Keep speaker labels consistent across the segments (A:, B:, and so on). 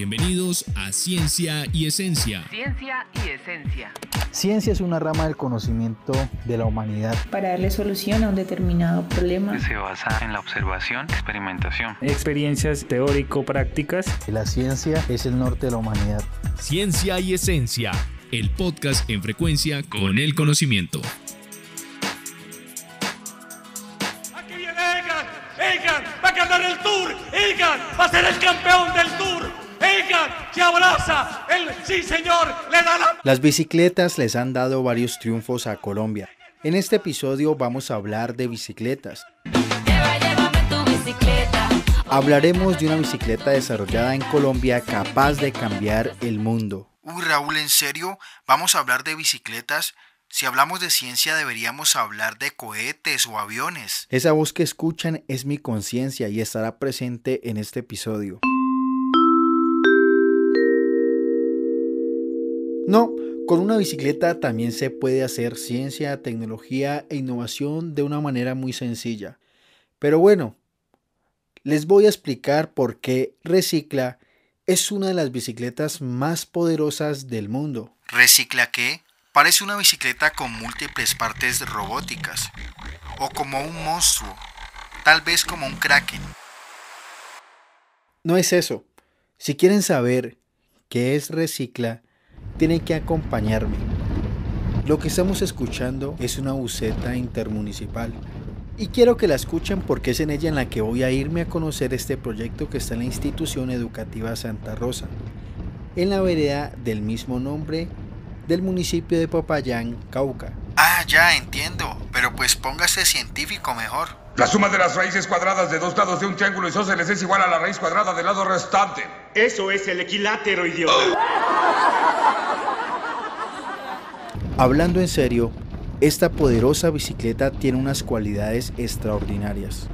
A: Bienvenidos a Ciencia y Esencia.
B: Ciencia y Esencia.
C: Ciencia es una rama del conocimiento de la humanidad.
D: Para darle solución a un determinado problema.
E: Se basa en la observación, experimentación.
F: Experiencias teórico-prácticas.
C: La ciencia es el norte de la humanidad.
A: Ciencia y Esencia, el podcast en frecuencia con el conocimiento.
G: Aquí viene Egan, Egan va a ganar el Tour, Egan va a ser el campeón del Tour. Abraza, el sí señor le da la...
C: Las bicicletas les han dado varios triunfos a Colombia. En este episodio vamos a hablar de bicicletas. Hablaremos de una bicicleta desarrollada en Colombia capaz de cambiar el mundo. Uy, Raúl, ¿en serio? ¿Vamos a hablar de bicicletas? Si hablamos de ciencia deberíamos hablar de cohetes o aviones. Esa voz que escuchan es mi conciencia y estará presente en este episodio. No, con una bicicleta también se puede hacer ciencia, tecnología e innovación de una manera muy sencilla. Pero bueno, les voy a explicar por qué Recicla es una de las bicicletas más poderosas del mundo. ¿Recicla qué? Parece una bicicleta con múltiples partes robóticas, o como un monstruo, tal vez como un kraken. No es eso. Si quieren saber qué es Recicla, tienen que acompañarme. Lo que estamos escuchando es una buceta intermunicipal. Y quiero que la escuchen porque es en ella en la que voy a irme a conocer este proyecto que está en la institución educativa Santa Rosa, en la vereda del mismo nombre del municipio de Popayán, Cauca. Ah, ya entiendo, pero pues póngase científico mejor.
H: La suma de las raíces cuadradas de dos lados de un triángulo isósceles es igual a la raíz cuadrada del lado restante.
G: Eso es el equilátero, idiota.
C: Hablando en serio, esta poderosa bicicleta tiene unas cualidades extraordinarias.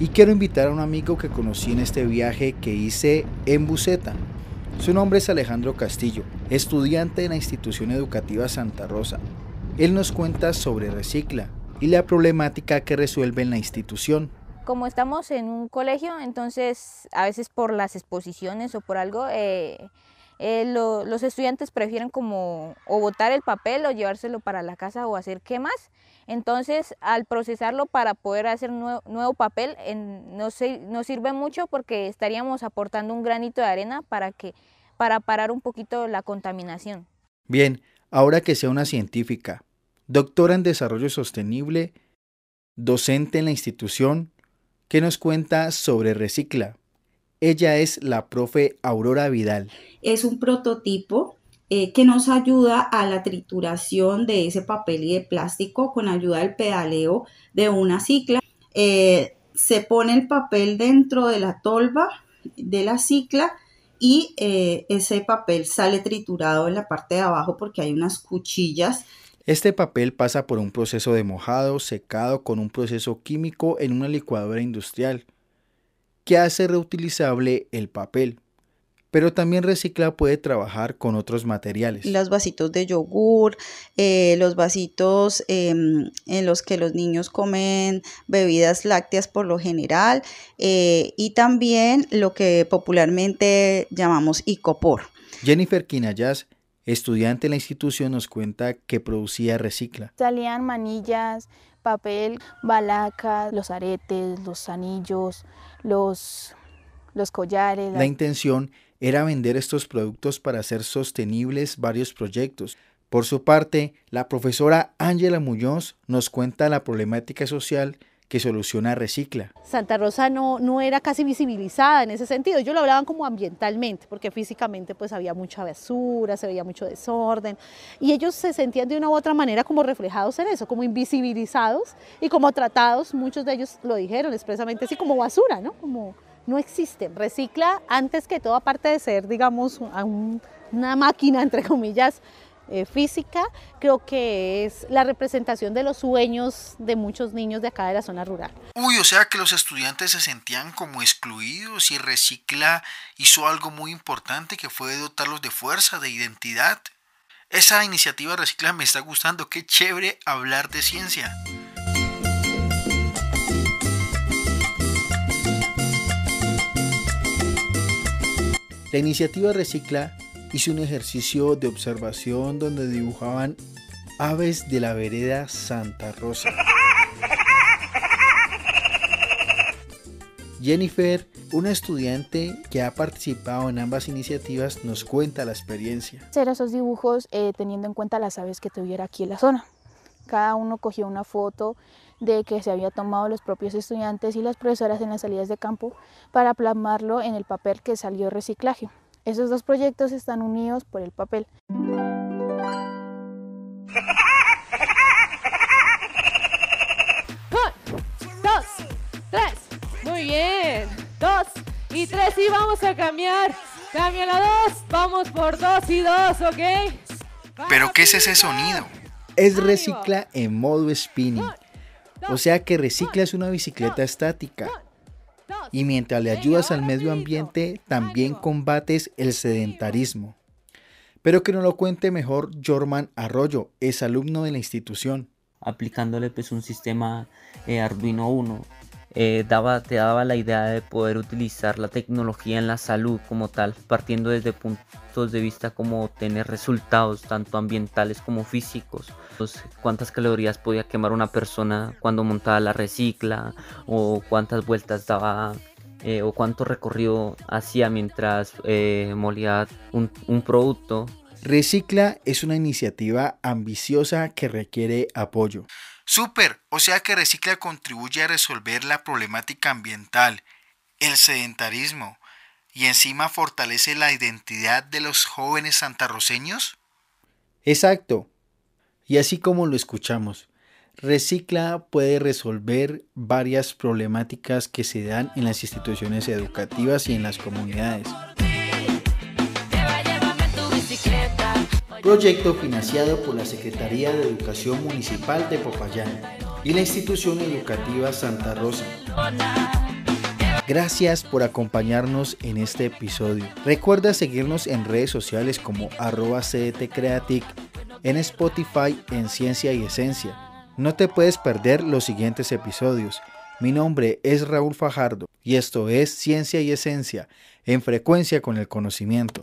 C: Y quiero invitar a un amigo que conocí en este viaje que hice en Buceta. Su nombre es Alejandro Castillo, estudiante de la institución educativa Santa Rosa. Él nos cuenta sobre Recicla y la problemática que resuelve en la institución.
I: Como estamos en un colegio, entonces a veces por las exposiciones o por algo, eh, eh, los estudiantes prefieren como o botar el papel o llevárselo para la casa o hacer quemas. Entonces, al procesarlo para poder hacer nuevo, papel, nos, sirve mucho porque estaríamos aportando un granito de arena para, que, para parar un poquito la contaminación.
C: Bien, ahora que sea una científica, doctora en desarrollo sostenible, docente en la institución, ¿qué nos cuenta sobre Recicla? Ella es la profe Aurora Vidal.
J: Es un prototipo eh, que nos ayuda a la trituración de ese papel y de plástico con ayuda del pedaleo de una cicla. Eh, se pone el papel dentro de la tolva de la cicla y eh, ese papel sale triturado en la parte de abajo porque hay unas cuchillas.
C: Este papel pasa por un proceso de mojado, secado con un proceso químico en una licuadora industrial que hace reutilizable el papel. Pero también Recicla puede trabajar con otros materiales.
J: Los vasitos de yogur, eh, los vasitos em, en los que los niños comen bebidas lácteas por lo general eh, y también lo que popularmente llamamos icopor.
C: Jennifer Quinayas estudiante en la institución, nos cuenta que producía Recicla.
K: Salían manillas, papel, balacas, los aretes, los anillos, los, los collares.
C: La intención era vender estos productos para hacer sostenibles varios proyectos. Por su parte, la profesora Ángela Muñoz nos cuenta la problemática social que soluciona Recicla.
L: Santa Rosa no, no era casi visibilizada en ese sentido. Ellos lo hablaban como ambientalmente, porque físicamente pues había mucha basura, se veía mucho desorden, y ellos se sentían de una u otra manera como reflejados en eso, como invisibilizados y como tratados, muchos de ellos lo dijeron expresamente así, como basura, ¿no? Como no existen. Recicla antes que todo, aparte de ser, digamos, una máquina, entre comillas, eh, física, creo que es la representación de los sueños de muchos niños de acá de la zona rural.
C: Uy, o sea que los estudiantes se sentían como excluidos y Recicla hizo algo muy importante que fue dotarlos de fuerza, de identidad. Esa iniciativa Recicla me está gustando, qué chévere hablar de ciencia. La iniciativa Recicla hizo un ejercicio de observación donde dibujaban aves de la vereda Santa Rosa. Jennifer, una estudiante que ha participado en ambas iniciativas, nos cuenta la experiencia.
K: Hacer esos dibujos eh, teniendo en cuenta las aves que tuviera aquí en la zona. Cada uno cogió una foto de que se había tomado los propios estudiantes y las profesoras en las salidas de campo para plasmarlo en el papel que salió reciclaje. Esos dos proyectos están unidos por el papel.
M: dos, tres. Muy bien. Dos y tres y vamos a cambiar. Cambia la dos. Vamos por dos y dos, ¿ok?
C: ¿Pero qué es ese sonido? Es recicla en modo spinning. O sea que recicla es una bicicleta estática. Y mientras le ayudas al medio ambiente, también combates el sedentarismo. Pero que nos lo cuente mejor Jorman Arroyo, es alumno de la institución.
N: Aplicándole pues un sistema eh, Arduino 1 eh, daba, te daba la idea de poder utilizar la tecnología en la salud como tal, partiendo desde puntos de vista como tener resultados tanto ambientales como físicos. Pues, cuántas calorías podía quemar una persona cuando montaba la recicla o cuántas vueltas daba eh, o cuánto recorrido hacía mientras eh, molía un producto.
C: Recicla es una iniciativa ambiciosa que requiere apoyo. Super, o sea que Recicla contribuye a resolver la problemática ambiental, el sedentarismo y encima fortalece la identidad de los jóvenes santarroceños. Exacto. Y así como lo escuchamos, Recicla puede resolver varias problemáticas que se dan en las instituciones educativas y en las comunidades. Proyecto financiado por la Secretaría de Educación Municipal de Popayán y la institución educativa Santa Rosa. Gracias por acompañarnos en este episodio. Recuerda seguirnos en redes sociales como arroba cdtcreatic, en Spotify en Ciencia y Esencia. No te puedes perder los siguientes episodios. Mi nombre es Raúl Fajardo y esto es Ciencia y Esencia, en frecuencia con el conocimiento.